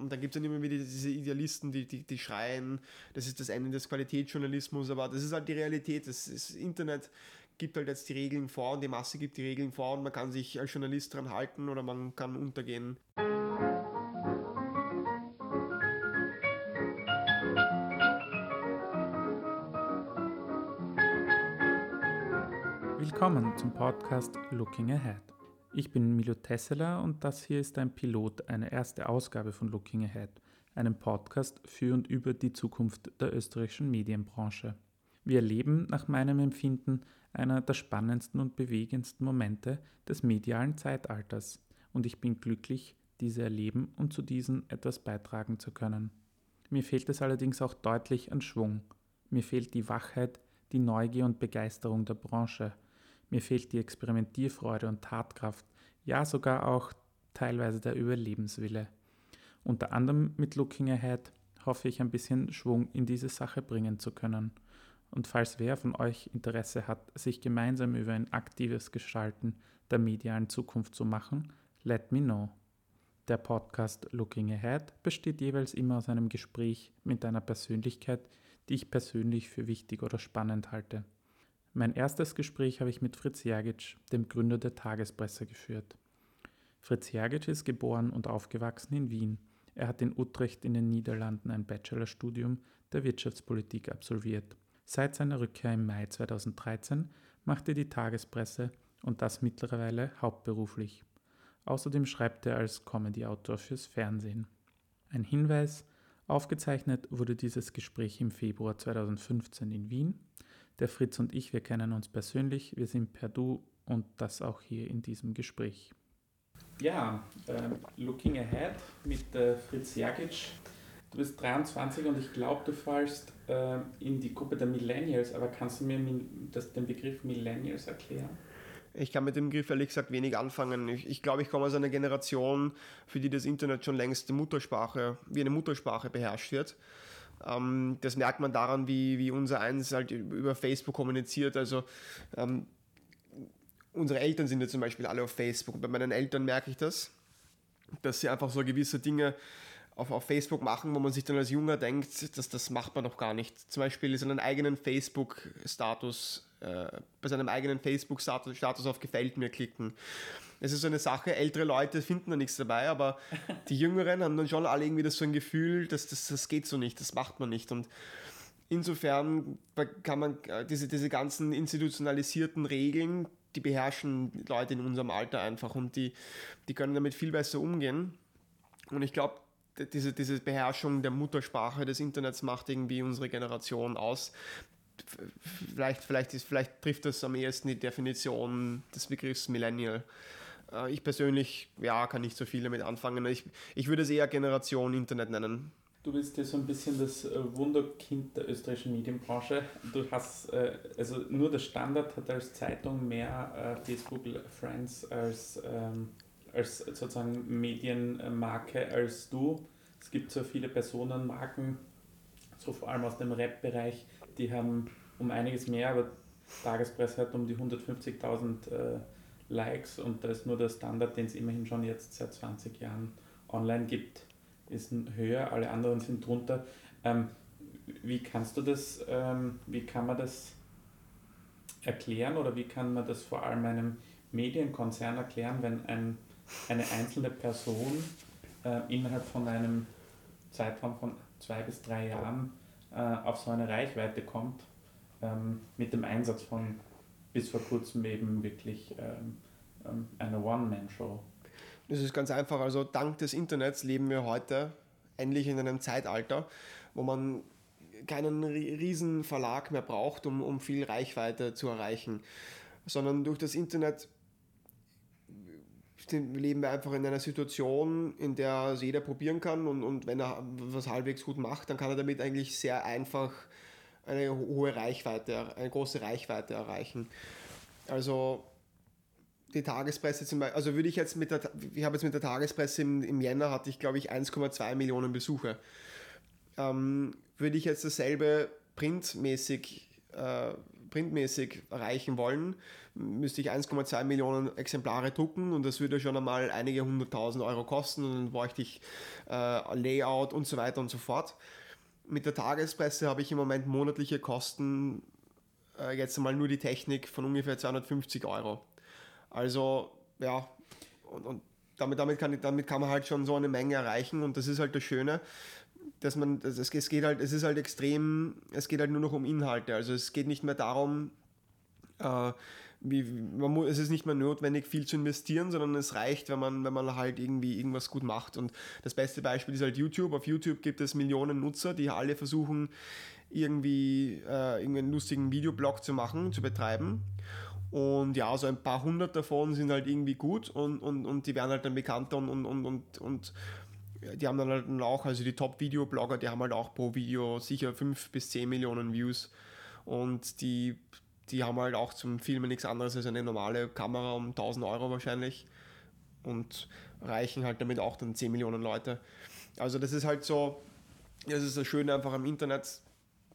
und dann gibt es dann immer wieder diese Idealisten, die, die, die schreien, das ist das Ende des Qualitätsjournalismus, aber das ist halt die Realität. Das, das Internet gibt halt jetzt die Regeln vor und die Masse gibt die Regeln vor und man kann sich als Journalist dran halten oder man kann untergehen. Willkommen zum Podcast Looking Ahead. Ich bin Milo Tesseler und das hier ist ein Pilot, eine erste Ausgabe von Looking Ahead, einem Podcast für und über die Zukunft der österreichischen Medienbranche. Wir erleben nach meinem Empfinden einer der spannendsten und bewegendsten Momente des medialen Zeitalters und ich bin glücklich, diese erleben und zu diesen etwas beitragen zu können. Mir fehlt es allerdings auch deutlich an Schwung. Mir fehlt die Wachheit, die Neugier und Begeisterung der Branche. Mir fehlt die Experimentierfreude und Tatkraft, ja sogar auch teilweise der Überlebenswille. Unter anderem mit Looking Ahead hoffe ich ein bisschen Schwung in diese Sache bringen zu können. Und falls wer von euch Interesse hat, sich gemeinsam über ein aktives Gestalten der medialen Zukunft zu machen, let me know. Der Podcast Looking Ahead besteht jeweils immer aus einem Gespräch mit einer Persönlichkeit, die ich persönlich für wichtig oder spannend halte. Mein erstes Gespräch habe ich mit Fritz Jergic, dem Gründer der Tagespresse, geführt. Fritz Jergic ist geboren und aufgewachsen in Wien. Er hat in Utrecht in den Niederlanden ein Bachelorstudium der Wirtschaftspolitik absolviert. Seit seiner Rückkehr im Mai 2013 macht er die Tagespresse und das mittlerweile hauptberuflich. Außerdem schreibt er als Comedy-Autor fürs Fernsehen. Ein Hinweis, aufgezeichnet wurde dieses Gespräch im Februar 2015 in Wien. Der Fritz und ich, wir kennen uns persönlich, wir sind per Du und das auch hier in diesem Gespräch. Ja, äh, Looking Ahead mit äh, Fritz Jagic. Du bist 23 und ich glaube, du fallst äh, in die Gruppe der Millennials, aber kannst du mir das, den Begriff Millennials erklären? Ich kann mit dem Begriff ehrlich gesagt wenig anfangen. Ich, ich glaube, ich komme aus einer Generation, für die das Internet schon längst die Muttersprache, wie eine Muttersprache beherrscht wird. Ähm, das merkt man daran, wie, wie unser Eins halt über Facebook kommuniziert. Also ähm, unsere Eltern sind ja zum Beispiel alle auf Facebook. Bei meinen Eltern merke ich das, dass sie einfach so gewisse Dinge auf, auf Facebook machen, wo man sich dann als Junger denkt, dass das macht man doch gar nicht. Zum Beispiel seinen eigenen Facebook-Status, äh, bei seinem eigenen Facebook-Status auf Gefällt mir klicken. Es ist so eine Sache, ältere Leute finden da nichts dabei, aber die Jüngeren haben dann schon alle irgendwie das so ein Gefühl, dass das, das geht so nicht, das macht man nicht. Und insofern kann man äh, diese, diese ganzen institutionalisierten Regeln, die beherrschen Leute in unserem Alter einfach und die, die können damit viel besser umgehen. Und ich glaube, diese, diese Beherrschung der Muttersprache des Internets macht irgendwie unsere Generation aus. Vielleicht, vielleicht, ist, vielleicht trifft das am ehesten die Definition des Begriffs Millennial. Äh, ich persönlich, ja, kann nicht so viel damit anfangen. Ich, ich würde es eher Generation Internet nennen. Du bist ja so ein bisschen das äh, Wunderkind der österreichischen Medienbranche. Du hast, äh, also nur der Standard hat als Zeitung mehr Facebook Friends als ähm, als sozusagen Medienmarke als du. Es gibt so viele Personenmarken, so vor allem aus dem Rap-Bereich, die haben um einiges mehr, aber Tagespresse hat um die 150.000 äh, Likes und da ist nur der Standard, den es immerhin schon jetzt seit 20 Jahren online gibt, ist höher, alle anderen sind drunter. Ähm, wie kannst du das, ähm, wie kann man das erklären oder wie kann man das vor allem einem Medienkonzern erklären, wenn ein eine einzelne Person äh, innerhalb von einem Zeitraum von zwei bis drei Jahren äh, auf so eine Reichweite kommt, ähm, mit dem Einsatz von bis vor kurzem eben wirklich ähm, ähm, einer One-Man-Show. Das ist ganz einfach. Also dank des Internets leben wir heute endlich in einem Zeitalter, wo man keinen riesen Verlag mehr braucht, um, um viel Reichweite zu erreichen, sondern durch das Internet leben wir einfach in einer Situation, in der es jeder probieren kann und, und wenn er was halbwegs gut macht, dann kann er damit eigentlich sehr einfach eine hohe Reichweite, eine große Reichweite erreichen. Also die Tagespresse zum Beispiel, also würde ich jetzt mit der, ich habe jetzt mit der Tagespresse im, im Jänner hatte ich glaube ich 1,2 Millionen Besuche. Ähm, würde ich jetzt dasselbe printmäßig äh, printmäßig erreichen wollen, müsste ich 1,2 Millionen Exemplare drucken und das würde schon einmal einige hunderttausend Euro kosten und dann bräuchte ich äh, Layout und so weiter und so fort. Mit der Tagespresse habe ich im Moment monatliche Kosten, äh, jetzt einmal nur die Technik von ungefähr 250 Euro. Also ja, und, und damit, damit, kann, damit kann man halt schon so eine Menge erreichen und das ist halt das Schöne dass man, es, es geht halt, es ist halt extrem, es geht halt nur noch um Inhalte. Also es geht nicht mehr darum, äh, wie, man muss, es ist nicht mehr notwendig, viel zu investieren, sondern es reicht, wenn man, wenn man halt irgendwie irgendwas gut macht. Und das beste Beispiel ist halt YouTube. Auf YouTube gibt es Millionen Nutzer, die alle versuchen, irgendwie äh, einen lustigen Videoblog zu machen, zu betreiben. Und ja, so ein paar hundert davon sind halt irgendwie gut und, und, und die werden halt dann bekannter und, und, und, und, und die haben dann halt auch, also die Top-Video-Blogger, die haben halt auch pro Video sicher 5 bis 10 Millionen Views. Und die, die haben halt auch zum Filmen nichts anderes als eine normale Kamera um 1000 Euro wahrscheinlich. Und reichen halt damit auch dann 10 Millionen Leute. Also das ist halt so, das ist das Schöne einfach am Internet,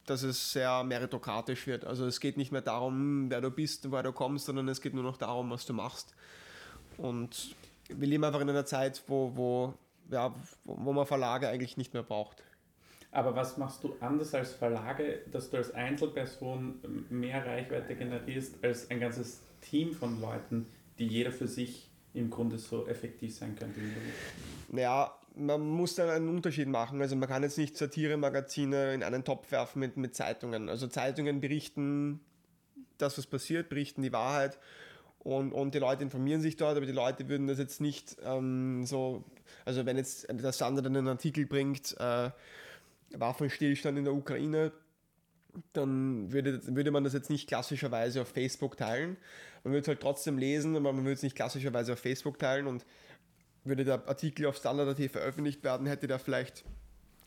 dass es sehr meritokratisch wird. Also es geht nicht mehr darum, wer du bist und woher du kommst, sondern es geht nur noch darum, was du machst. Und wir leben einfach in einer Zeit, wo, wo ja, wo man Verlage eigentlich nicht mehr braucht. Aber was machst du anders als Verlage, dass du als Einzelperson mehr Reichweite generierst als ein ganzes Team von Leuten, die jeder für sich im Grunde so effektiv sein könnte wie du? Ja, man muss da einen Unterschied machen. Also man kann jetzt nicht Satire-Magazine in einen Topf werfen mit, mit Zeitungen. Also Zeitungen berichten das, was passiert, berichten die Wahrheit und, und die Leute informieren sich dort, aber die Leute würden das jetzt nicht ähm, so, also wenn jetzt der Standard einen Artikel bringt, äh, Waffenstillstand in der Ukraine, dann würde, würde man das jetzt nicht klassischerweise auf Facebook teilen. Man würde es halt trotzdem lesen, aber man würde es nicht klassischerweise auf Facebook teilen und würde der Artikel auf Standard.at veröffentlicht werden, hätte der vielleicht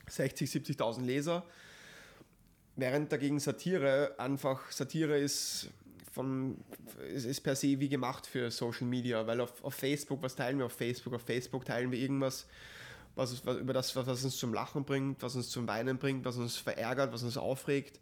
60, 70.000 Leser. Während dagegen Satire einfach, Satire ist von, ist per se wie gemacht für Social Media, weil auf, auf Facebook, was teilen wir auf Facebook? Auf Facebook teilen wir irgendwas, was, was über das, was uns zum Lachen bringt, was uns zum Weinen bringt, was uns verärgert, was uns aufregt.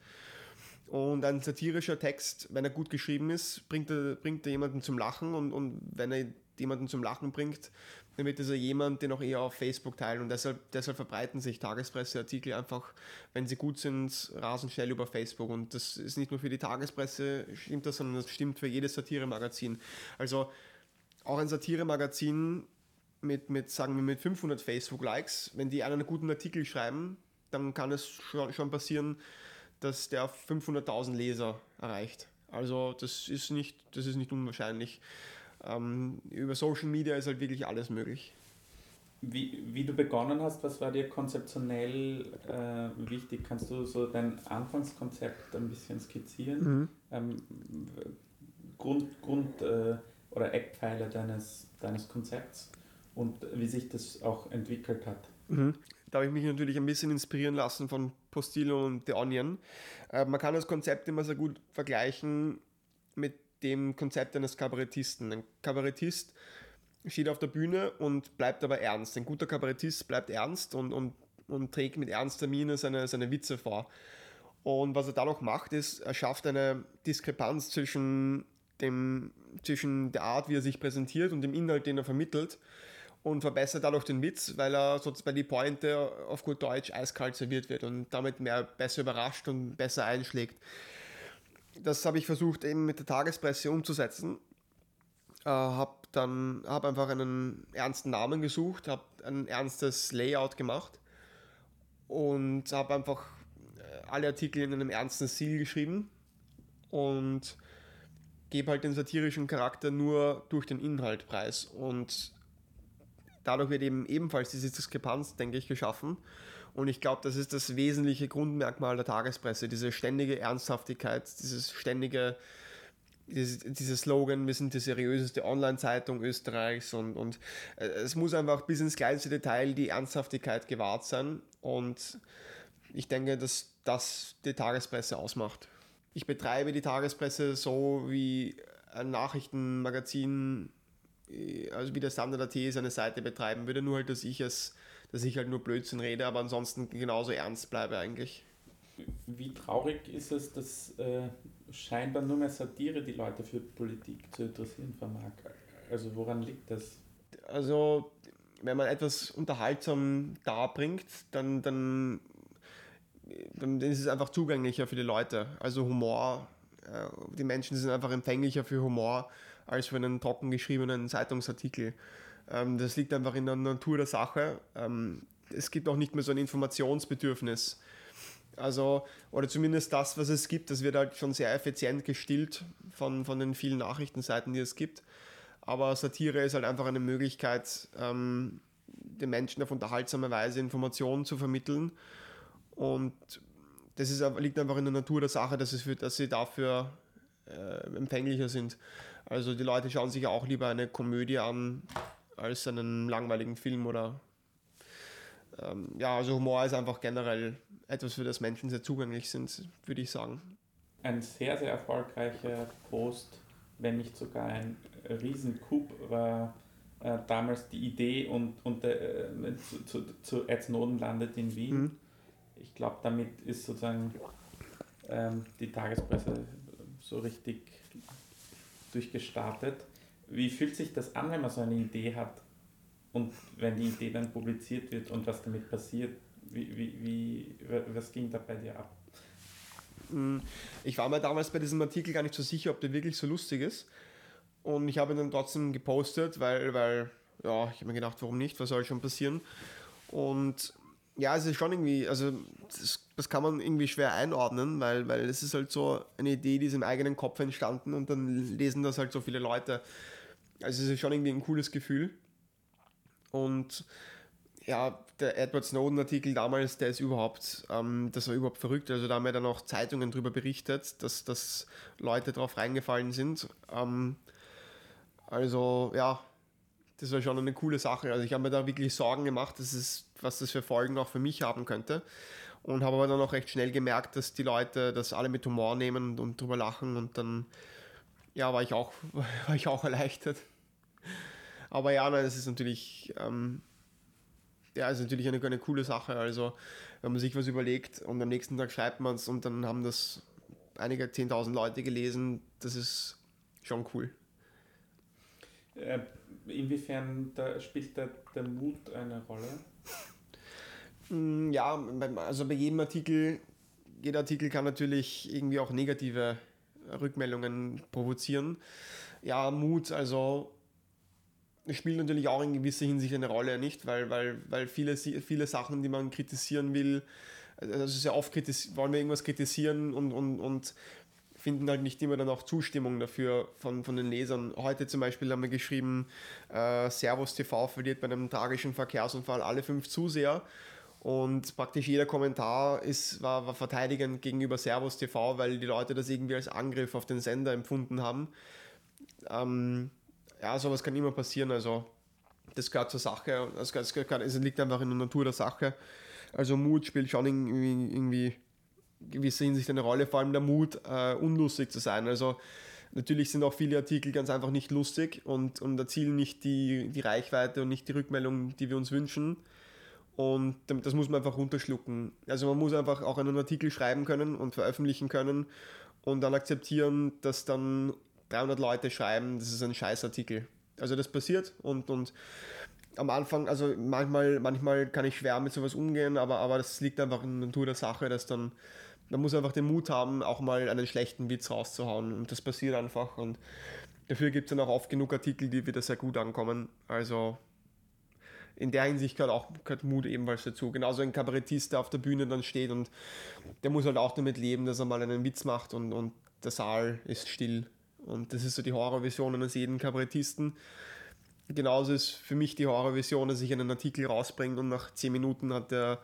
Und ein satirischer Text, wenn er gut geschrieben ist, bringt er, bringt er jemanden zum Lachen und, und wenn er jemanden zum Lachen bringt, dann wird dieser jemand den auch eher auf Facebook teilen und deshalb, deshalb verbreiten sich Tagespresseartikel einfach, wenn sie gut sind, rasend schnell über Facebook und das ist nicht nur für die Tagespresse stimmt das, sondern das stimmt für jedes Satiremagazin. Also auch ein Satiremagazin mit, mit, sagen wir, mit 500 Facebook-Likes, wenn die einen guten Artikel schreiben, dann kann es schon, schon passieren, dass der 500.000 Leser erreicht. Also das ist nicht, das ist nicht unwahrscheinlich ähm, über Social Media ist halt wirklich alles möglich. Wie, wie du begonnen hast, was war dir konzeptionell äh, wichtig? Kannst du so dein Anfangskonzept ein bisschen skizzieren? Mhm. Ähm, Grund, Grund äh, oder Eckpfeiler deines, deines Konzepts und wie sich das auch entwickelt hat? Mhm. Da habe ich mich natürlich ein bisschen inspirieren lassen von Postillo und The Onion. Äh, man kann das Konzept immer sehr gut vergleichen mit dem Konzept eines Kabarettisten. Ein Kabarettist steht auf der Bühne und bleibt aber ernst. Ein guter Kabarettist bleibt ernst und, und, und trägt mit ernster Miene seine, seine Witze vor. Und was er dadurch macht, ist, er schafft eine Diskrepanz zwischen, dem, zwischen der Art, wie er sich präsentiert und dem Inhalt, den er vermittelt und verbessert dadurch den Witz, weil er sozusagen die Pointe auf gut Deutsch eiskalt serviert wird und damit mehr besser überrascht und besser einschlägt das habe ich versucht eben mit der Tagespresse umzusetzen. Äh, habe dann hab einfach einen ernsten Namen gesucht, habe ein ernstes Layout gemacht und habe einfach äh, alle Artikel in einem ernsten Stil geschrieben und gebe halt den satirischen Charakter nur durch den Inhalt preis. Und dadurch wird eben ebenfalls diese Diskrepanz, denke ich, geschaffen. Und ich glaube, das ist das wesentliche Grundmerkmal der Tagespresse, diese ständige Ernsthaftigkeit, dieses ständige, dieses, dieser Slogan, wir sind die seriöseste Online-Zeitung Österreichs und, und äh, es muss einfach bis ins kleinste Detail die Ernsthaftigkeit gewahrt sein. Und ich denke, dass das die Tagespresse ausmacht. Ich betreibe die Tagespresse so wie ein Nachrichtenmagazin, also wie der Standard.at seine Seite betreiben würde, nur halt, dass ich es dass ich halt nur Blödsinn rede, aber ansonsten genauso ernst bleibe eigentlich. Wie traurig ist es, dass äh, scheinbar nur mehr Satire die Leute für Politik zu interessieren vermag? Also woran liegt das? Also wenn man etwas unterhaltsam darbringt, dann, dann, dann ist es einfach zugänglicher für die Leute. Also Humor, äh, die Menschen sind einfach empfänglicher für Humor als für einen trocken geschriebenen Zeitungsartikel. Ähm, das liegt einfach in der Natur der Sache. Ähm, es gibt auch nicht mehr so ein Informationsbedürfnis. Also, oder zumindest das, was es gibt, das wird halt schon sehr effizient gestillt von, von den vielen Nachrichtenseiten, die es gibt. Aber Satire ist halt einfach eine Möglichkeit, ähm, den Menschen auf unterhaltsame Weise Informationen zu vermitteln. Und das ist, liegt einfach in der Natur der Sache, dass, es für, dass sie dafür äh, empfänglicher sind. Also die Leute schauen sich auch lieber eine Komödie an als einen langweiligen Film oder ähm, ja, also Humor ist einfach generell etwas, für das Menschen sehr zugänglich sind, würde ich sagen. Ein sehr, sehr erfolgreicher Post, wenn nicht sogar ein Riesencoup, war äh, damals die Idee und, und äh, zu, zu, zu Ed Snowden landet in Wien. Mhm. Ich glaube, damit ist sozusagen ähm, die Tagespresse so richtig durchgestartet. Wie fühlt sich das an, wenn man so eine Idee hat und wenn die Idee dann publiziert wird und was damit passiert? Wie, wie, wie, was ging da bei dir ab? Hm, ich war mir damals bei diesem Artikel gar nicht so sicher, ob der wirklich so lustig ist. Und ich habe ihn dann trotzdem gepostet, weil, weil ja, ich habe mir gedacht, warum nicht, was soll schon passieren? Und ja, es ist schon irgendwie, also das, das, kann man irgendwie schwer einordnen, weil, weil es ist halt so eine Idee, die ist im eigenen Kopf entstanden und dann lesen das halt so viele Leute. Also es ist schon irgendwie ein cooles Gefühl. Und ja, der Edward Snowden-Artikel damals, der ist überhaupt, ähm, das war überhaupt verrückt. Also da haben ja dann auch Zeitungen darüber berichtet, dass, dass Leute drauf reingefallen sind. Ähm, also ja, das war schon eine coole Sache. Also ich habe mir da wirklich Sorgen gemacht, dass es, was das für Folgen auch für mich haben könnte. Und habe aber dann auch recht schnell gemerkt, dass die Leute das alle mit Humor nehmen und, und drüber lachen und dann ja, war ich auch, war ich auch erleichtert. Aber ja, nein, es ist natürlich, ähm, ja, ist natürlich eine, eine coole Sache. Also, wenn man sich was überlegt und am nächsten Tag schreibt man es und dann haben das einige 10.000 Leute gelesen, das ist schon cool. Äh, inwiefern da spielt da der Mut eine Rolle? Mm, ja, also bei jedem Artikel, jeder Artikel kann natürlich irgendwie auch negative Rückmeldungen provozieren. Ja, Mut, also spielt natürlich auch in gewisser Hinsicht eine Rolle, nicht? Weil, weil, weil viele, viele Sachen, die man kritisieren will, also sehr oft wollen wir irgendwas kritisieren und, und, und finden halt nicht immer dann auch Zustimmung dafür von, von den Lesern. Heute zum Beispiel haben wir geschrieben, äh, Servus TV verliert bei einem tragischen Verkehrsunfall alle fünf Zuseher. Und praktisch jeder Kommentar ist, war, war verteidigend gegenüber Servus TV, weil die Leute das irgendwie als Angriff auf den Sender empfunden haben. Ähm, ja, sowas kann immer passieren. Also das gehört zur Sache. Das, das, gehört, es liegt einfach in der Natur der Sache. Also Mut spielt schon irgendwie, irgendwie gewisse Hinsicht eine Rolle, vor allem der Mut, äh, unlustig zu sein. Also natürlich sind auch viele Artikel ganz einfach nicht lustig und, und erzielen nicht die, die Reichweite und nicht die Rückmeldung, die wir uns wünschen. Und das muss man einfach runterschlucken. Also man muss einfach auch einen Artikel schreiben können und veröffentlichen können und dann akzeptieren, dass dann 300 Leute schreiben, das ist ein Scheißartikel. Also das passiert und, und am Anfang, also manchmal, manchmal kann ich schwer mit sowas umgehen, aber, aber das liegt einfach in der Natur der Sache, dass dann, man muss einfach den Mut haben, auch mal einen schlechten Witz rauszuhauen und das passiert einfach und dafür gibt es dann auch oft genug Artikel, die wieder sehr gut ankommen. Also in der Hinsicht gehört auch gehört Mut ebenfalls dazu. Genauso ein Kabarettist, der auf der Bühne dann steht und der muss halt auch damit leben, dass er mal einen Witz macht und, und der Saal ist still und das ist so die Horrorvision eines jeden Kabarettisten. Genauso ist für mich die Horrorvision, dass ich einen Artikel rausbringe und nach 10 Minuten hat er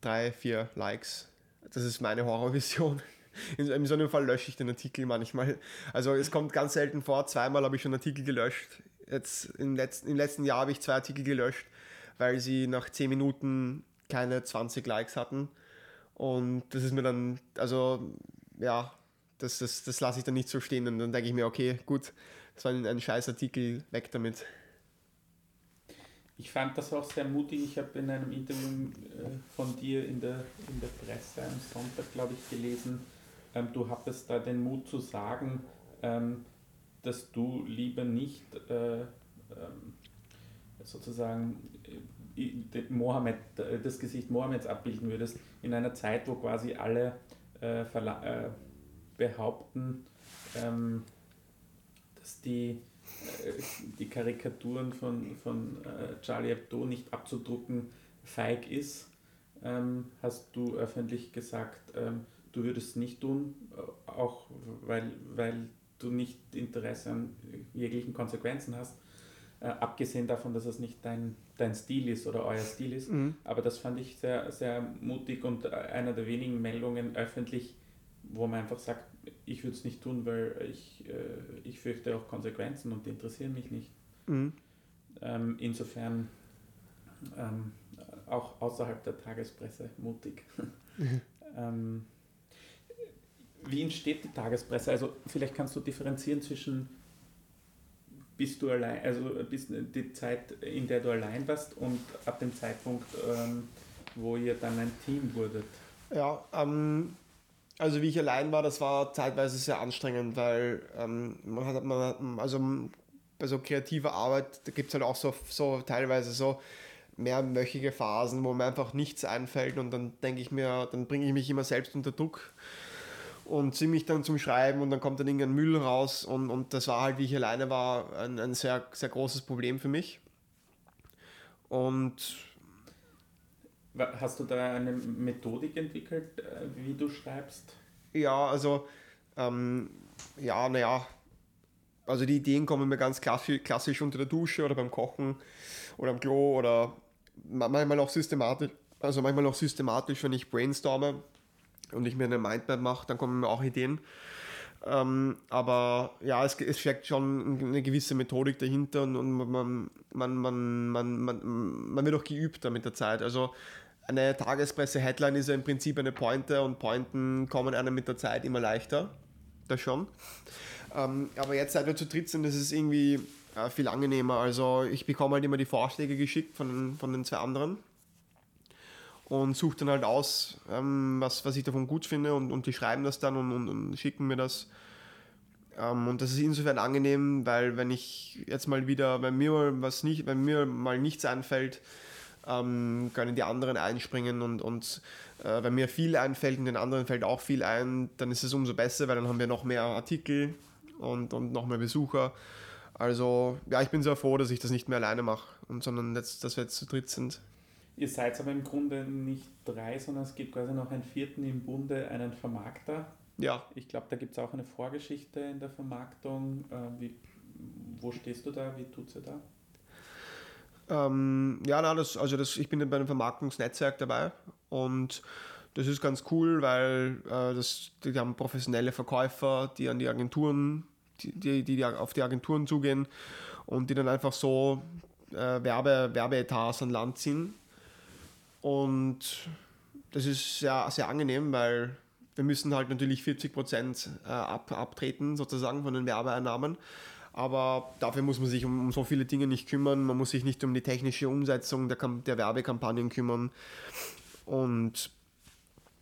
drei, vier Likes. Das ist meine Horrorvision. In so einem Fall lösche ich den Artikel manchmal. Also es kommt ganz selten vor. Zweimal habe ich schon Artikel gelöscht. Jetzt im letzten, im letzten Jahr habe ich zwei Artikel gelöscht, weil sie nach 10 Minuten keine 20 Likes hatten. Und das ist mir dann, also ja, das, das, das lasse ich dann nicht so stehen und dann denke ich mir, okay, gut, das war ein, ein scheiß Artikel, weg damit. Ich fand das auch sehr mutig. Ich habe in einem Interview äh, von dir in der, in der Presse am Sonntag, glaube ich, gelesen, ähm, du hattest da den Mut zu sagen, ähm, dass du lieber nicht äh, ähm, sozusagen äh, Mohammed, das Gesicht Mohammeds abbilden würdest, in einer Zeit, wo quasi alle behaupten, dass die, die Karikaturen von, von Charlie Hebdo nicht abzudrucken feig ist, ähm, hast du öffentlich gesagt, ähm, du würdest es nicht tun, auch weil, weil du nicht Interesse an jeglichen Konsequenzen hast. Äh, abgesehen davon, dass es nicht dein, dein Stil ist oder euer Stil ist. Mhm. Aber das fand ich sehr, sehr mutig und einer der wenigen Meldungen öffentlich, wo man einfach sagt, ich würde es nicht tun, weil ich, äh, ich fürchte auch Konsequenzen und die interessieren mich nicht. Mhm. Ähm, insofern ähm, auch außerhalb der Tagespresse mutig. Mhm. ähm, wie entsteht die Tagespresse? Also vielleicht kannst du differenzieren zwischen bist du allein, also bis die Zeit, in der du allein warst und ab dem Zeitpunkt, ähm, wo ihr dann ein Team wurdet? Ja, ähm, also wie ich allein war, das war zeitweise sehr anstrengend, weil ähm, man hat, man, also bei so kreativer Arbeit, da gibt es halt auch so, so teilweise so mehrwöchige Phasen, wo mir einfach nichts einfällt und dann denke ich mir, dann bringe ich mich immer selbst unter Druck und ziehe mich dann zum Schreiben und dann kommt dann irgendein Müll raus und, und das war halt, wie ich alleine war, ein, ein sehr, sehr großes Problem für mich. Und Hast du da eine Methodik entwickelt, äh, wie du schreibst? Ja, also, ähm, ja, naja, also die Ideen kommen mir ganz klassisch, unter der Dusche oder beim Kochen oder am Klo oder manchmal auch systematisch, also manchmal auch systematisch, wenn ich brainstorme und ich mir eine Mindmap mache, dann kommen mir auch Ideen. Ähm, aber ja, es, es steckt schon eine gewisse Methodik dahinter und, und man, man, man, man, man, man wird auch geübter mit der Zeit. Also eine Tagespresse-Headline ist ja im Prinzip eine Pointe und Pointen kommen einem mit der Zeit immer leichter. Das schon. Ähm, aber jetzt, seit wir zu dritt sind, ist es irgendwie äh, viel angenehmer. Also ich bekomme halt immer die Vorschläge geschickt von, von den zwei anderen und suche dann halt aus, ähm, was, was ich davon gut finde und, und die schreiben das dann und, und, und schicken mir das. Ähm, und das ist insofern angenehm, weil wenn ich jetzt mal wieder, wenn mir was nicht, wenn mir mal nichts einfällt, ähm, können die anderen einspringen und, und äh, wenn mir viel einfällt und den anderen fällt auch viel ein, dann ist es umso besser, weil dann haben wir noch mehr Artikel und, und noch mehr Besucher. Also ja, ich bin sehr froh, dass ich das nicht mehr alleine mache, und, sondern jetzt, dass wir jetzt zu dritt sind. Ihr seid aber im Grunde nicht drei, sondern es gibt quasi noch einen vierten im Bunde, einen Vermarkter. Ja. Ich glaube, da gibt es auch eine Vorgeschichte in der Vermarktung. Äh, wie, wo stehst du da? Wie tut sie da? Ähm, ja, na, das, also das, ich bin bei einem Vermarktungsnetzwerk dabei und das ist ganz cool, weil äh, das, die haben professionelle Verkäufer, die an die Agenturen, die, die, die auf die Agenturen zugehen und die dann einfach so äh, Werbe, Werbeetats an Land ziehen und das ist sehr, sehr angenehm, weil wir müssen halt natürlich 40 Prozent äh, ab, abtreten, sozusagen, von den Werbeeinnahmen. Aber dafür muss man sich um, so viele Dinge nicht kümmern. Man muss sich nicht um die technische Umsetzung der, der Werbekampagnen kümmern. Und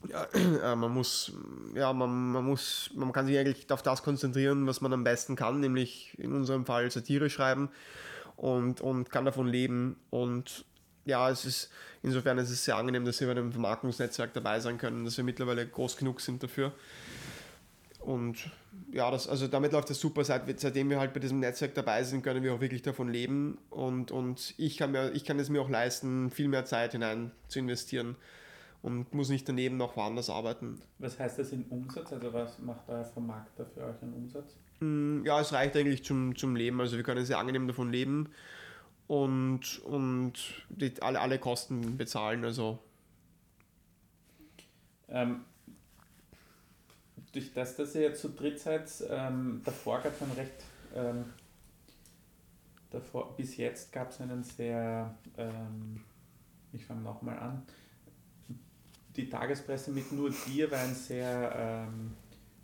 ja, äh, man muss, ja, man, man muss, man kann sich eigentlich auf das konzentrieren, was man am besten kann, nämlich in unserem Fall Satire schreiben und, und kann davon leben. Und ja, es ist, insofern ist es sehr angenehm, dass wir bei einem Vermarktungsnetzwerk dabei sein können, dass wir mittlerweile groß genug sind dafür. Und ja, das, also damit läuft das super. Seit, seitdem wir halt bei diesem Netzwerk dabei sind, können wir auch wirklich davon leben. Und, und ich, kann mir, ich kann es mir auch leisten, viel mehr Zeit hinein zu investieren und muss nicht daneben noch woanders arbeiten. Was heißt das in Umsatz? Also was macht euer Vermarkter für euch einen Umsatz? Mm, ja, es reicht eigentlich zum, zum Leben. Also wir können sehr angenehm davon leben und, und die, alle, alle Kosten bezahlen. Also. Ähm, durch das, dass ihr jetzt zu dritt seid, ähm, davor gab es einen recht, ähm, davor, bis jetzt gab es einen sehr, ähm, ich fange nochmal an, die Tagespresse mit nur dir war ein sehr ähm,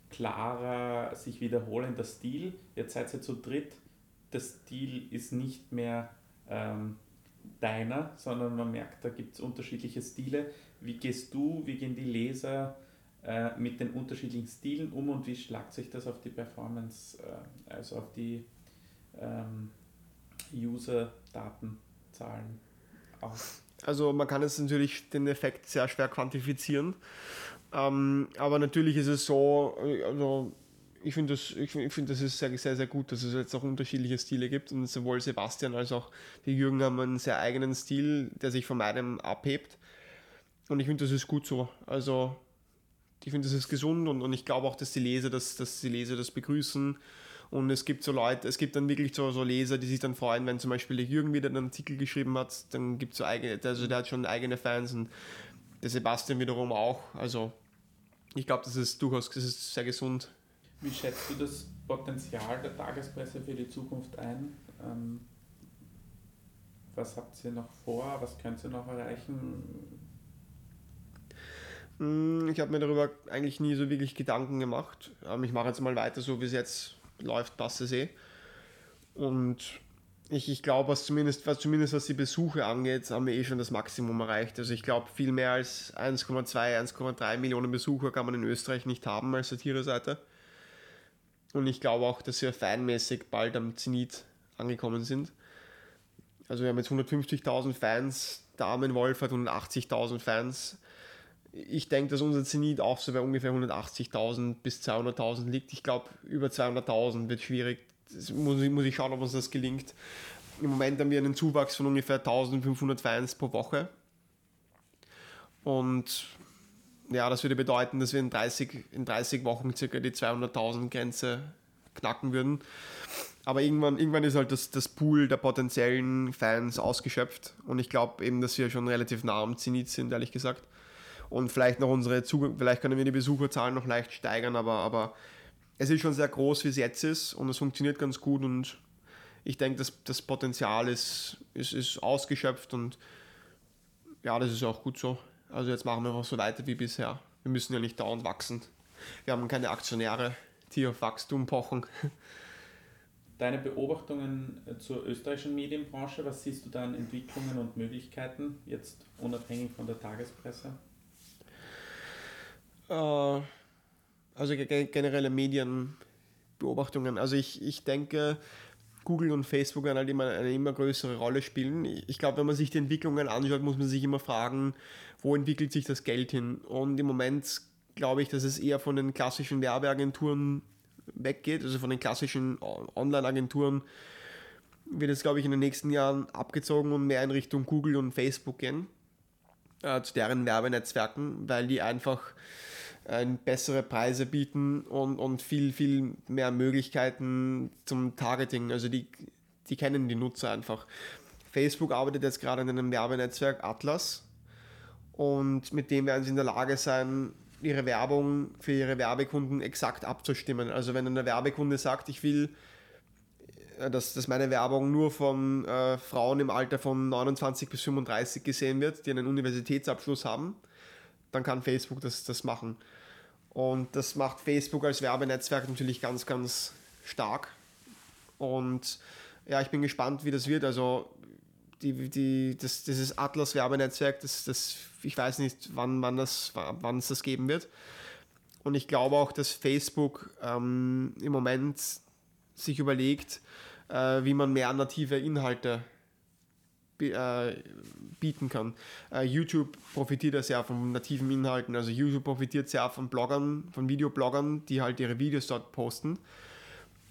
klarer, sich wiederholender Stil. Jetzt seid ihr zu dritt, der Stil ist nicht mehr ähm, deiner, sondern man merkt, da gibt es unterschiedliche Stile. Wie gehst du, wie gehen die Leser äh, mit den unterschiedlichen Stilen um und wie schlagt sich das auf die Performance, äh, also auf die ähm, User-Datenzahlen aus? Also man kann jetzt natürlich den Effekt sehr schwer quantifizieren, ähm, aber natürlich ist es so, äh, also ich finde das, ich find, ich find, das ist sehr, sehr, sehr gut, dass es jetzt auch unterschiedliche Stile gibt und sowohl Sebastian als auch die Jürgen haben einen sehr eigenen Stil, der sich von meinem abhebt und ich finde, das ist gut so. Also ich finde, das ist gesund und, und ich glaube auch, dass die Leser das, dass die Leser das begrüßen und es gibt so Leute, es gibt dann wirklich so, so Leser, die sich dann freuen, wenn zum Beispiel der Jürgen wieder einen Artikel geschrieben hat, dann gibt es so eigene, also der hat schon eigene Fans und der Sebastian wiederum auch. Also ich glaube, das ist durchaus das ist sehr gesund. Wie schätzt du das Potenzial der Tagespresse für die Zukunft ein? Ähm, was habt ihr noch vor? Was könnt ihr noch erreichen? Hm, ich habe mir darüber eigentlich nie so wirklich Gedanken gemacht. Ähm, ich mache jetzt mal weiter, so wie es jetzt läuft, passt es eh. Und ich, ich glaube, was zumindest, was zumindest was die Besuche angeht, haben wir eh schon das Maximum erreicht. Also ich glaube, viel mehr als 1,2, 1,3 Millionen Besucher kann man in Österreich nicht haben als Satire-Seite. Und ich glaube auch, dass wir fanmäßig bald am Zenit angekommen sind. Also wir haben jetzt 150.000 Fans, Damen Wolf hat 180.000 Fans. Ich denke, dass unser Zenit auch so bei ungefähr 180.000 bis 200.000 liegt. Ich glaube, über 200.000 wird schwierig. Das muss, muss ich schauen, ob uns das gelingt. Im Moment haben wir einen Zuwachs von ungefähr 1500 Fans pro Woche. Und ja, das würde bedeuten, dass wir in 30, in 30 Wochen circa die 200.000 Grenze knacken würden. Aber irgendwann, irgendwann ist halt das, das Pool der potenziellen Fans ausgeschöpft. Und ich glaube eben, dass wir schon relativ nah am Zenit sind, ehrlich gesagt. Und vielleicht noch unsere Zugang, vielleicht können wir die Besucherzahlen noch leicht steigern, aber, aber es ist schon sehr groß, wie es jetzt ist und es funktioniert ganz gut und ich denke, dass das Potenzial ist, ist, ist ausgeschöpft und ja, das ist auch gut so. Also jetzt machen wir einfach so weiter wie bisher. Wir müssen ja nicht dauernd wachsen. Wir haben keine Aktionäre, die auf Wachstum pochen. Deine Beobachtungen zur österreichischen Medienbranche, was siehst du da an Entwicklungen und Möglichkeiten, jetzt unabhängig von der Tagespresse? Äh, also generelle Medienbeobachtungen. Also ich, ich denke, Google und Facebook werden halt immer eine immer größere Rolle spielen. Ich glaube, wenn man sich die Entwicklungen anschaut, muss man sich immer fragen, wo entwickelt sich das Geld hin? Und im Moment glaube ich, dass es eher von den klassischen Werbeagenturen weggeht, also von den klassischen Online-Agenturen wird es, glaube ich, in den nächsten Jahren abgezogen und mehr in Richtung Google und Facebook gehen, äh, zu deren Werbenetzwerken, weil die einfach äh, bessere Preise bieten und, und viel, viel mehr Möglichkeiten zum Targeting. Also die, die kennen die Nutzer einfach. Facebook arbeitet jetzt gerade an einem Werbenetzwerk Atlas und mit dem werden sie in der Lage sein, ihre Werbung für ihre Werbekunden exakt abzustimmen. Also wenn ein Werbekunde sagt, ich will, äh, dass, dass meine Werbung nur von äh, Frauen im Alter von 29 bis 35 gesehen wird, die einen Universitätsabschluss haben, dann kann Facebook das, das machen. Und das macht Facebook als Werbenetzwerk natürlich ganz, ganz stark. Und ja, ich bin gespannt, wie das wird. Also die, die, das, dieses Atlas-Werbenetzwerk, das, das, ich weiß nicht, wann, wann, das, wann es das geben wird. Und ich glaube auch, dass Facebook ähm, im Moment sich überlegt, äh, wie man mehr native Inhalte bieten kann. Äh, YouTube profitiert ja sehr von nativen Inhalten. Also YouTube profitiert sehr von Bloggern, von Videobloggern, die halt ihre Videos dort posten.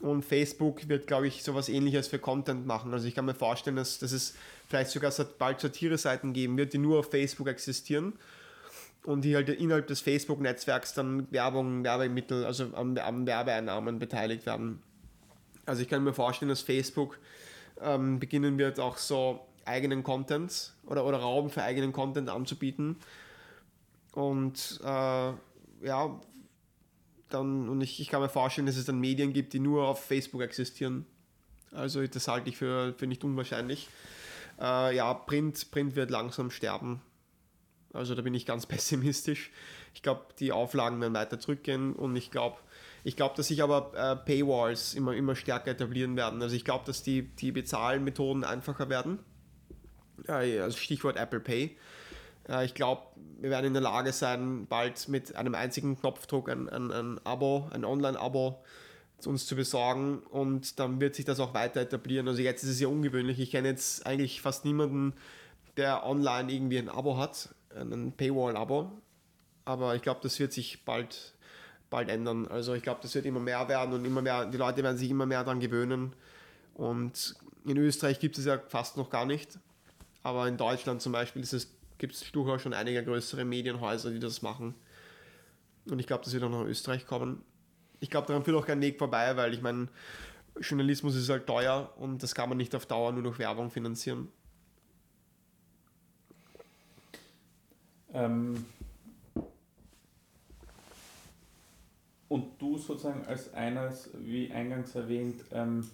Und Facebook wird, glaube ich, sowas ähnliches für Content machen. Also ich kann mir vorstellen, dass, dass es vielleicht sogar bald Satire-Seiten geben wird, die nur auf Facebook existieren und die halt innerhalb des Facebook-Netzwerks dann Werbung, Werbemittel, also am, am Werbeeinnahmen beteiligt werden. Also ich kann mir vorstellen, dass Facebook ähm, beginnen wird, auch so eigenen Content oder, oder Raum für eigenen Content anzubieten. Und äh, ja, dann, und ich, ich kann mir vorstellen, dass es dann Medien gibt, die nur auf Facebook existieren. Also das halte ich für, für nicht unwahrscheinlich. Äh, ja, Print, Print wird langsam sterben. Also da bin ich ganz pessimistisch. Ich glaube, die Auflagen werden weiter zurückgehen und ich glaube, ich glaube, dass sich aber äh, Paywalls immer, immer stärker etablieren werden. Also ich glaube, dass die, die Bezahlmethoden einfacher werden also Stichwort Apple Pay. Ich glaube, wir werden in der Lage sein, bald mit einem einzigen Knopfdruck ein, ein, ein Abo, ein Online-Abo uns zu besorgen und dann wird sich das auch weiter etablieren. Also jetzt ist es ja ungewöhnlich. Ich kenne jetzt eigentlich fast niemanden, der online irgendwie ein Abo hat, ein Paywall-Abo. Aber ich glaube, das wird sich bald, bald ändern. Also ich glaube, das wird immer mehr werden und immer mehr, die Leute werden sich immer mehr daran gewöhnen. Und in Österreich gibt es ja fast noch gar nicht. Aber in Deutschland zum Beispiel gibt es durchaus schon einige größere Medienhäuser, die das machen. Und ich glaube, das wird auch nach Österreich kommen. Ich glaube, daran führt auch kein Weg vorbei, weil ich meine, Journalismus ist halt teuer und das kann man nicht auf Dauer nur durch Werbung finanzieren. Ähm und du sozusagen als eines, wie eingangs erwähnt, ähm,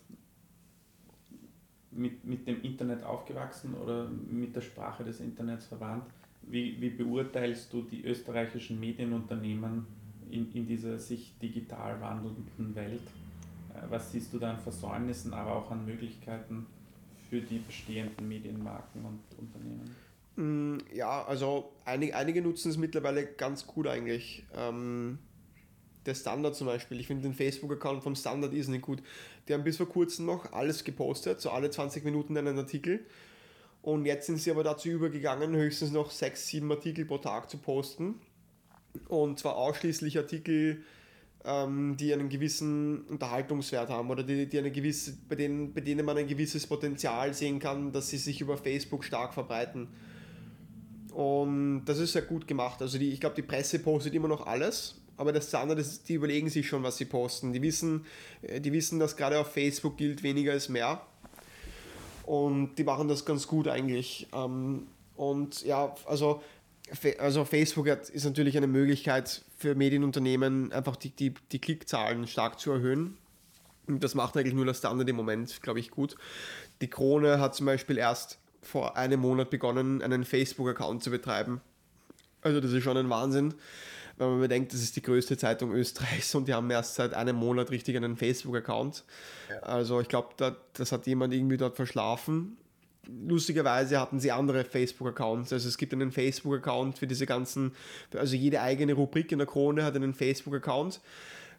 mit, mit dem Internet aufgewachsen oder mit der Sprache des Internets verwandt. Wie, wie beurteilst du die österreichischen Medienunternehmen in, in dieser sich digital wandelnden Welt? Äh, was siehst du da an Versäumnissen, aber auch an Möglichkeiten für die bestehenden Medienmarken und Unternehmen? Mm, ja, also einige, einige nutzen es mittlerweile ganz gut eigentlich. Ähm, der Standard zum Beispiel, ich finde den Facebook-Account vom Standard ist nicht gut. Die haben bis vor kurzem noch alles gepostet, so alle 20 Minuten einen Artikel. Und jetzt sind sie aber dazu übergegangen, höchstens noch 6, 7 Artikel pro Tag zu posten. Und zwar ausschließlich Artikel, ähm, die einen gewissen Unterhaltungswert haben oder die, die eine gewisse, bei, denen, bei denen man ein gewisses Potenzial sehen kann, dass sie sich über Facebook stark verbreiten. Und das ist sehr gut gemacht. Also die, ich glaube, die Presse postet immer noch alles, aber das andere, das, die überlegen sich schon, was sie posten. Die wissen, äh, die wissen, dass gerade auf Facebook gilt, weniger ist mehr. Und die machen das ganz gut eigentlich. Ähm, und ja, also, also Facebook ist natürlich eine Möglichkeit für Medienunternehmen, einfach die, die, die Klickzahlen stark zu erhöhen. Und das macht eigentlich nur das Standard im Moment, glaube ich, gut. Die Krone hat zum Beispiel erst vor einem Monat begonnen, einen Facebook-Account zu betreiben. Also das ist schon ein Wahnsinn, wenn man bedenkt, das ist die größte Zeitung Österreichs und die haben erst seit einem Monat richtig einen Facebook-Account. Ja. Also ich glaube, da, das hat jemand irgendwie dort verschlafen. Lustigerweise hatten sie andere Facebook-Accounts. Also es gibt einen Facebook-Account für diese ganzen, also jede eigene Rubrik in der Krone hat einen Facebook-Account.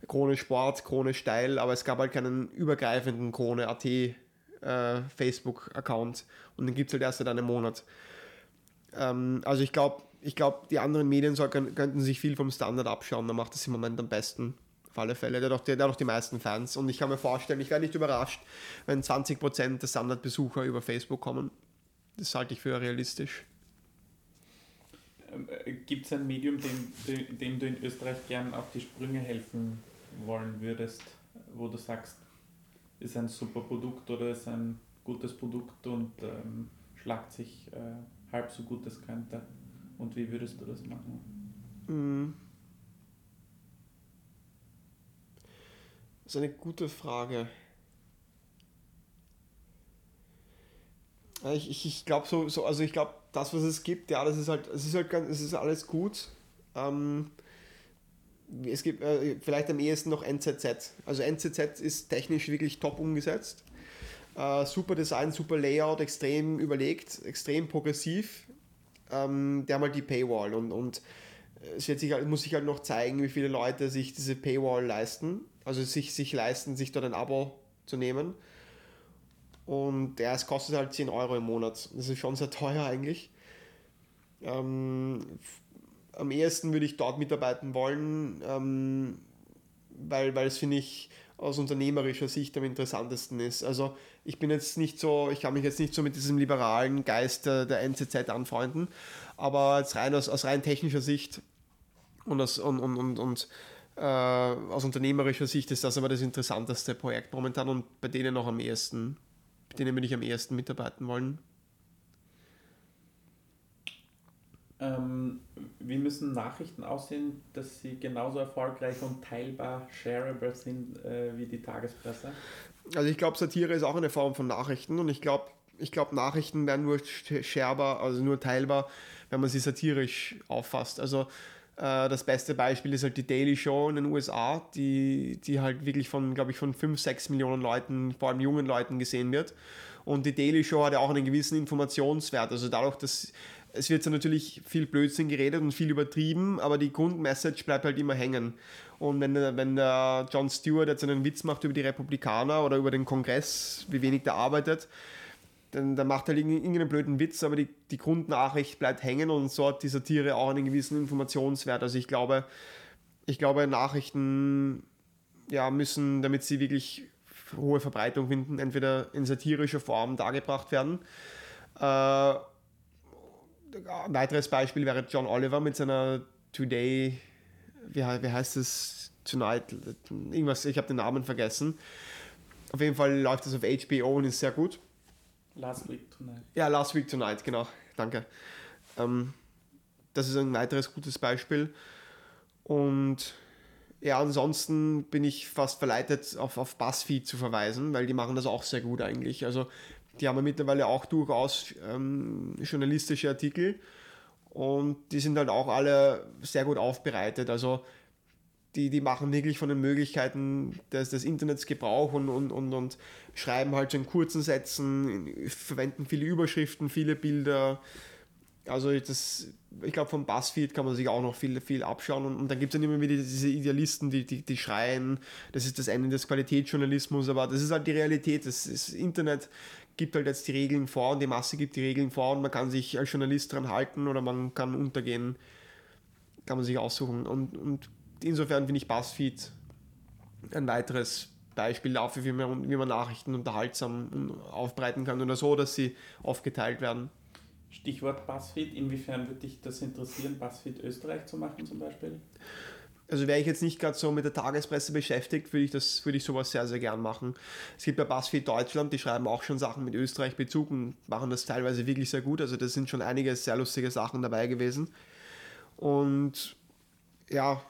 Krone Sport, Krone Steil, aber es gab halt keinen übergreifenden Krone.at äh, Facebook-Account und den gibt es halt erst seit einem Monat. Ähm, also ich glaube, ich glaube, die anderen Medien soll, könnten sich viel vom Standard abschauen, da macht das im Moment am besten. Auf alle Fälle. Der hat, auch, der hat auch die meisten Fans. Und ich kann mir vorstellen, ich wäre nicht überrascht, wenn 20% der Standardbesucher über Facebook kommen. Das halte ich für realistisch. Ähm, äh, Gibt es ein Medium, dem, dem du in Österreich gern auf die Sprünge helfen wollen würdest, wo du sagst, ist ein super Produkt oder ist ein gutes Produkt und ähm, schlagt sich äh, halb so gut es könnte? Und wie würdest du das machen? Mm. Das ist eine gute Frage. Ich, ich, ich glaube so, so, also ich glaube, das, was es gibt, ja, das ist halt, es ist halt ganz, es ist alles gut. Ähm, es gibt äh, vielleicht am ehesten noch NZZ. Also NZZ ist technisch wirklich top umgesetzt. Äh, super Design, super Layout, extrem überlegt, extrem progressiv. Ähm, der halt die Paywall und, und es wird sich, halt, muss sich halt noch zeigen, wie viele Leute sich diese Paywall leisten. Also sich, sich leisten, sich dort ein Abo zu nehmen. Und ja, es kostet halt 10 Euro im Monat. Das ist schon sehr teuer eigentlich. Ähm, am ehesten würde ich dort mitarbeiten wollen, ähm, weil, weil es finde ich aus unternehmerischer Sicht am interessantesten ist. Also ich bin jetzt nicht so, ich kann mich jetzt nicht so mit diesem liberalen Geist der, NZZ anfreunden, aber jetzt rein aus, aus rein technischer Sicht und aus, und, und, und, und äh, aus unternehmerischer Sicht ist das aber das interessanteste Projekt momentan und bei denen noch am ehesten, bei denen würde ich am ehesten mitarbeiten wollen. Ähm, wie müssen Nachrichten aussehen, dass sie genauso erfolgreich und teilbar, shareable sind äh, wie die Tagespresse? Also ich glaube, Satire ist auch eine Form von Nachrichten und ich glaube, ich glaube, Nachrichten werden nur sharebar, also nur teilbar, wenn man sie satirisch auffasst. Also äh, das beste Beispiel ist halt die Daily Show in den USA, die, die halt wirklich von, glaube ich, von 5, 6 Millionen Leuten, vor allem jungen Leuten gesehen wird. Und die Daily Show hat ja auch einen gewissen Informationswert. Also dadurch, dass es wird so natürlich viel Blödsinn geredet und viel übertrieben, aber die Grundmessage bleibt halt immer hängen. Und wenn, wenn der John Stewart jetzt einen Witz macht über die Republikaner oder über den Kongress, wie wenig der arbeitet, dann, dann macht er irgendeinen blöden Witz, aber die, die Grundnachricht bleibt hängen und so hat die Satire auch einen gewissen Informationswert. Also ich glaube, ich glaube, Nachrichten ja, müssen, damit sie wirklich hohe Verbreitung finden, entweder in satirischer Form dargebracht werden. Äh, ein weiteres Beispiel wäre John Oliver mit seiner Today, wie, wie heißt es, Tonight, irgendwas, ich habe den Namen vergessen. Auf jeden Fall läuft das auf HBO und ist sehr gut. Last Week Tonight. Ja, Last Week Tonight, genau. Danke. Ähm, das ist ein weiteres gutes Beispiel. Und ja, ansonsten bin ich fast verleitet, auf, auf BuzzFeed zu verweisen, weil die machen das auch sehr gut eigentlich. Also die haben ja mittlerweile auch durchaus ähm, journalistische Artikel und die sind halt auch alle sehr gut aufbereitet. Also die, die machen wirklich von den Möglichkeiten des, des Internets Gebrauch und, und, und, und schreiben halt so in kurzen Sätzen, verwenden viele Überschriften, viele Bilder. Also das, ich glaube, vom Buzzfeed kann man sich auch noch viel, viel abschauen. Und, und dann gibt es dann immer wieder diese Idealisten, die, die, die schreien, das ist das Ende des Qualitätsjournalismus, aber das ist halt die Realität. Das, das Internet gibt halt jetzt die Regeln vor und die Masse gibt die Regeln vor und man kann sich als Journalist dran halten oder man kann untergehen, kann man sich aussuchen. Und, und insofern finde ich BuzzFeed ein weiteres Beispiel dafür, wie man, wie man Nachrichten unterhaltsam aufbreiten kann oder so, dass sie aufgeteilt werden. Stichwort BuzzFeed, inwiefern würde dich das interessieren, BuzzFeed Österreich zu machen zum Beispiel? Also wäre ich jetzt nicht gerade so mit der Tagespresse beschäftigt, würde ich das, ich sowas sehr, sehr gern machen. Es gibt ja BuzzFeed Deutschland, die schreiben auch schon Sachen mit Österreich-Bezug und machen das teilweise wirklich sehr gut. Also da sind schon einige sehr lustige Sachen dabei gewesen. Und ja,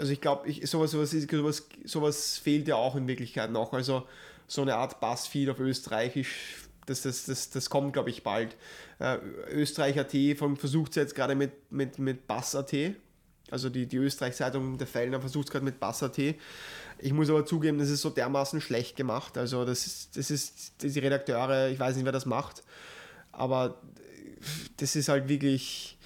also ich glaube, ich, sowas, sowas, sowas, sowas fehlt ja auch in Wirklichkeit noch. Also so eine Art Buzzfeed auf Österreichisch, das, das, das, das kommt, glaube ich, bald. Äh, Österreich.at versucht es jetzt gerade mit, mit, mit Bass.at. Also die, die Österreich-Zeitung der Fellner versucht es gerade mit Bass.at. Ich muss aber zugeben, das ist so dermaßen schlecht gemacht. Also das ist, das ist die Redakteure, ich weiß nicht, wer das macht, aber das ist halt wirklich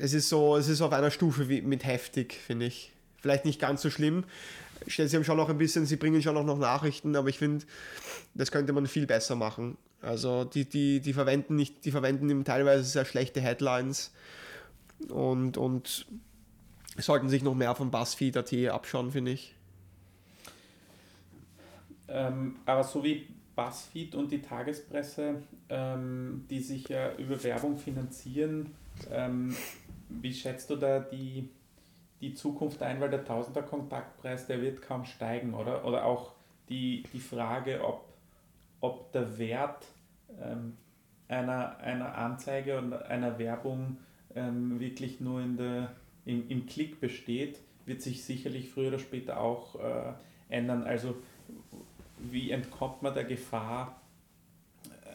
es ist so, es ist auf einer Stufe wie mit heftig, finde ich. Vielleicht nicht ganz so schlimm. Sie haben schon noch ein bisschen, sie bringen schon noch Nachrichten, aber ich finde, das könnte man viel besser machen. Also die, die, die verwenden nicht, die verwenden teilweise sehr schlechte Headlines und, und sollten sich noch mehr von BuzzFeed.at abschauen, finde ich. Ähm, aber so wie BuzzFeed und die Tagespresse, ähm, die sich ja über Werbung finanzieren, ähm, wie schätzt du da die, die Zukunft ein, weil der Tausender Kontaktpreis, der wird kaum steigen, oder? Oder auch die, die Frage, ob, ob der Wert ähm, einer, einer Anzeige und einer Werbung ähm, wirklich nur in der, im, im Klick besteht, wird sich sicherlich früher oder später auch äh, ändern. Also wie entkommt man der Gefahr,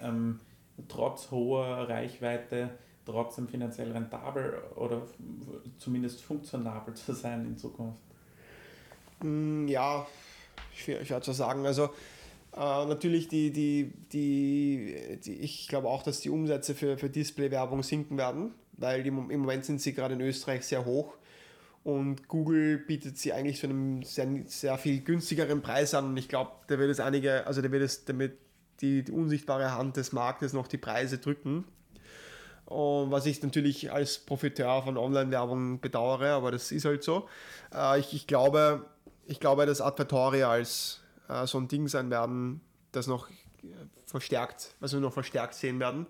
ähm, trotz hoher Reichweite trotzdem finanziell rentabel oder zumindest funktionabel zu sein in Zukunft? Mm, ja, schwer, schwer zu sagen. Also äh, natürlich die, die, die, die, ich glaube auch, dass die Umsätze für, für Display-Werbung sinken werden, weil im Moment sind sie gerade in Österreich sehr hoch und Google bietet sie eigentlich zu einem sehr, sehr viel günstigeren Preis an und ich glaube, da wird es einige, also da wird es damit die, die unsichtbare Hand des Marktes noch die Preise drücken und was ich natürlich als Profiteur von Online-Werbung bedauere, aber das ist halt so. Äh, ich, ich, glaube, ich glaube, dass Advertorials äh, so ein Ding sein werden, das noch verstärkt, was wir noch verstärkt sehen werden.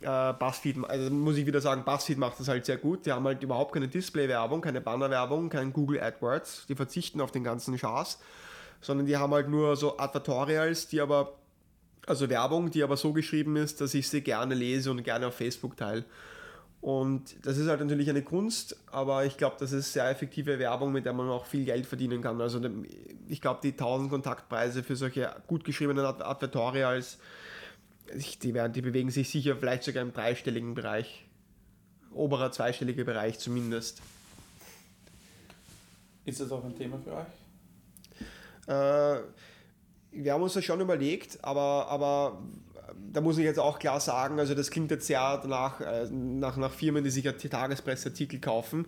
Äh, Buzzfeed, also muss ich wieder sagen, Buzzfeed macht das halt sehr gut. Die haben halt überhaupt keine Display-Werbung, keine Banner-Werbung, kein Google AdWords. Die verzichten auf den ganzen Schaß, sondern die haben halt nur so Advertorials, die aber also Werbung, die aber so geschrieben ist, dass ich sie gerne lese und gerne auf Facebook teile. Und das ist halt natürlich eine Kunst, aber ich glaube, das ist sehr effektive Werbung, mit der man auch viel Geld verdienen kann. Also ich glaube, die 1000 Kontaktpreise für solche gut geschriebenen Advertorials, die, werden, die bewegen sich sicher vielleicht sogar im dreistelligen Bereich. Oberer zweistelliger Bereich zumindest. Ist das auch ein Thema für euch? Äh, wir haben uns das schon überlegt, aber, aber da muss ich jetzt auch klar sagen, also das klingt jetzt sehr danach, äh, nach, nach Firmen, die sich ja Tagespresseartikel kaufen.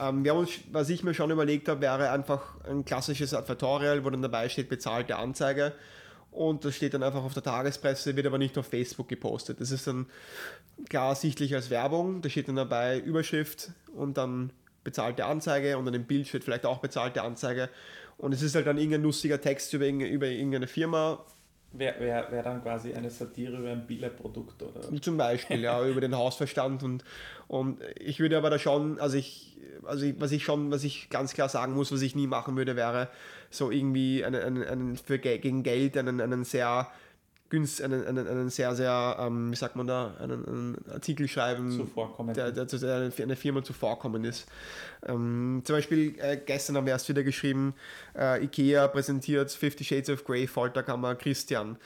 Ähm, wir haben uns, was ich mir schon überlegt habe, wäre einfach ein klassisches Advertorial, wo dann dabei steht, bezahlte Anzeige. Und das steht dann einfach auf der Tagespresse, wird aber nicht auf Facebook gepostet. Das ist dann klar sichtlich als Werbung. Da steht dann dabei Überschrift und dann bezahlte Anzeige und dann im Bild steht vielleicht auch bezahlte Anzeige. Und es ist halt dann irgendein lustiger Text über, über irgendeine Firma Wäre wär, wär dann quasi eine Satire über ein Billigprodukt, oder? Zum Beispiel, ja, über den Hausverstand und, und ich würde aber da schon, also ich, also ich, was ich schon, was ich ganz klar sagen muss, was ich nie machen würde, wäre so irgendwie einen, einen, einen für, gegen Geld einen, einen sehr günst, einen, einen, einen sehr, sehr, ähm, wie sagt man da, einen, einen Artikel schreiben, der, der, der eine Firma zuvorkommen ist. Ähm, zum Beispiel äh, gestern haben wir erst wieder geschrieben, äh, Ikea präsentiert Fifty Shades of Grey, Folterkammer Christian.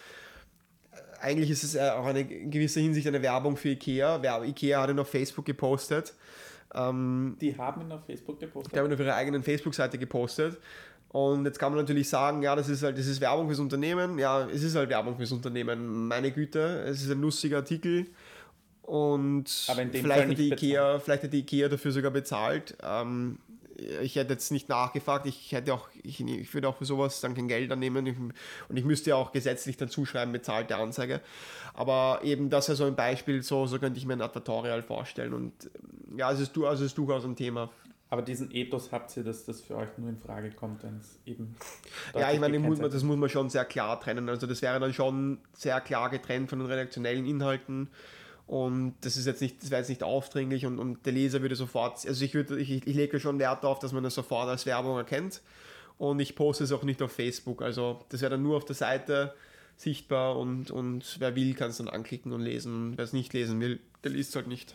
Äh, eigentlich ist es äh, auch eine in gewisser Hinsicht eine Werbung für Ikea. Ikea hat ihn auf Facebook gepostet. Ähm, die haben ihn auf Facebook gepostet? Die haben ihn auf ihrer eigenen Facebook-Seite gepostet. Und jetzt kann man natürlich sagen, ja, das ist halt, das ist Werbung fürs Unternehmen. Ja, es ist halt Werbung fürs Unternehmen. Meine Güte, es ist ein lustiger Artikel. Und vielleicht hat, die Ikea, vielleicht hat die Ikea dafür sogar bezahlt. Ähm, ich hätte jetzt nicht nachgefragt, ich hätte auch, ich, ich würde auch für sowas dann kein Geld annehmen und ich müsste ja auch gesetzlich dazu schreiben, bezahlte Anzeige. Aber eben das ist ja so ein Beispiel, so, so könnte ich mir ein Advertorial vorstellen und ja, es ist, also es ist durchaus ein Thema aber diesen Ethos habt ihr, dass das für euch nur in Frage kommt, wenn es eben. Ja, ich meine, muss man, das muss man schon sehr klar trennen. Also, das wäre dann schon sehr klar getrennt von den redaktionellen Inhalten. Und das ist jetzt nicht, das wäre jetzt nicht aufdringlich und, und der Leser würde sofort, also ich würde, ich, ich lege schon Wert darauf, dass man das sofort als Werbung erkennt. Und ich poste es auch nicht auf Facebook. Also das wäre dann nur auf der Seite sichtbar und, und wer will, kann es dann anklicken und lesen. Wer es nicht lesen will, der liest es halt nicht.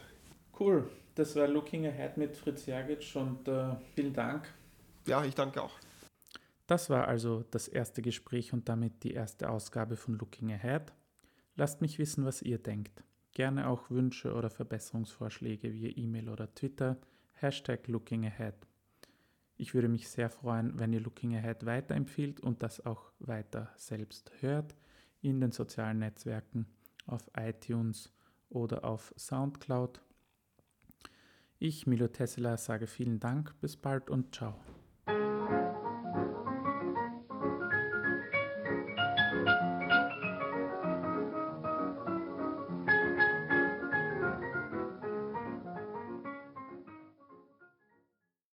Cool. Das war Looking Ahead mit Fritz Jagic und äh, vielen Dank. Ja, ich danke auch. Das war also das erste Gespräch und damit die erste Ausgabe von Looking Ahead. Lasst mich wissen, was ihr denkt. Gerne auch Wünsche oder Verbesserungsvorschläge via E-Mail oder Twitter. Hashtag Looking Ahead. Ich würde mich sehr freuen, wenn ihr Looking Ahead weiterempfiehlt und das auch weiter selbst hört in den sozialen Netzwerken, auf iTunes oder auf SoundCloud. Ich, Milo Tesla, sage vielen Dank, bis bald und ciao.